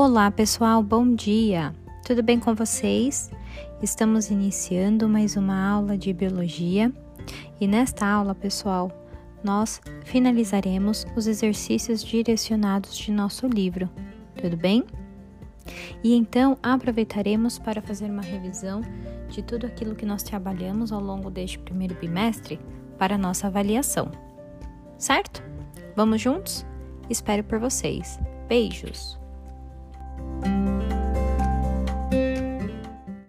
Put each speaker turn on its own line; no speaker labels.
Olá, pessoal, bom dia! Tudo bem com vocês? Estamos iniciando mais uma aula de biologia e nesta aula, pessoal, nós finalizaremos os exercícios direcionados de nosso livro, tudo bem? E então aproveitaremos para fazer uma revisão de tudo aquilo que nós trabalhamos ao longo deste primeiro bimestre para nossa avaliação, certo? Vamos juntos? Espero por vocês. Beijos!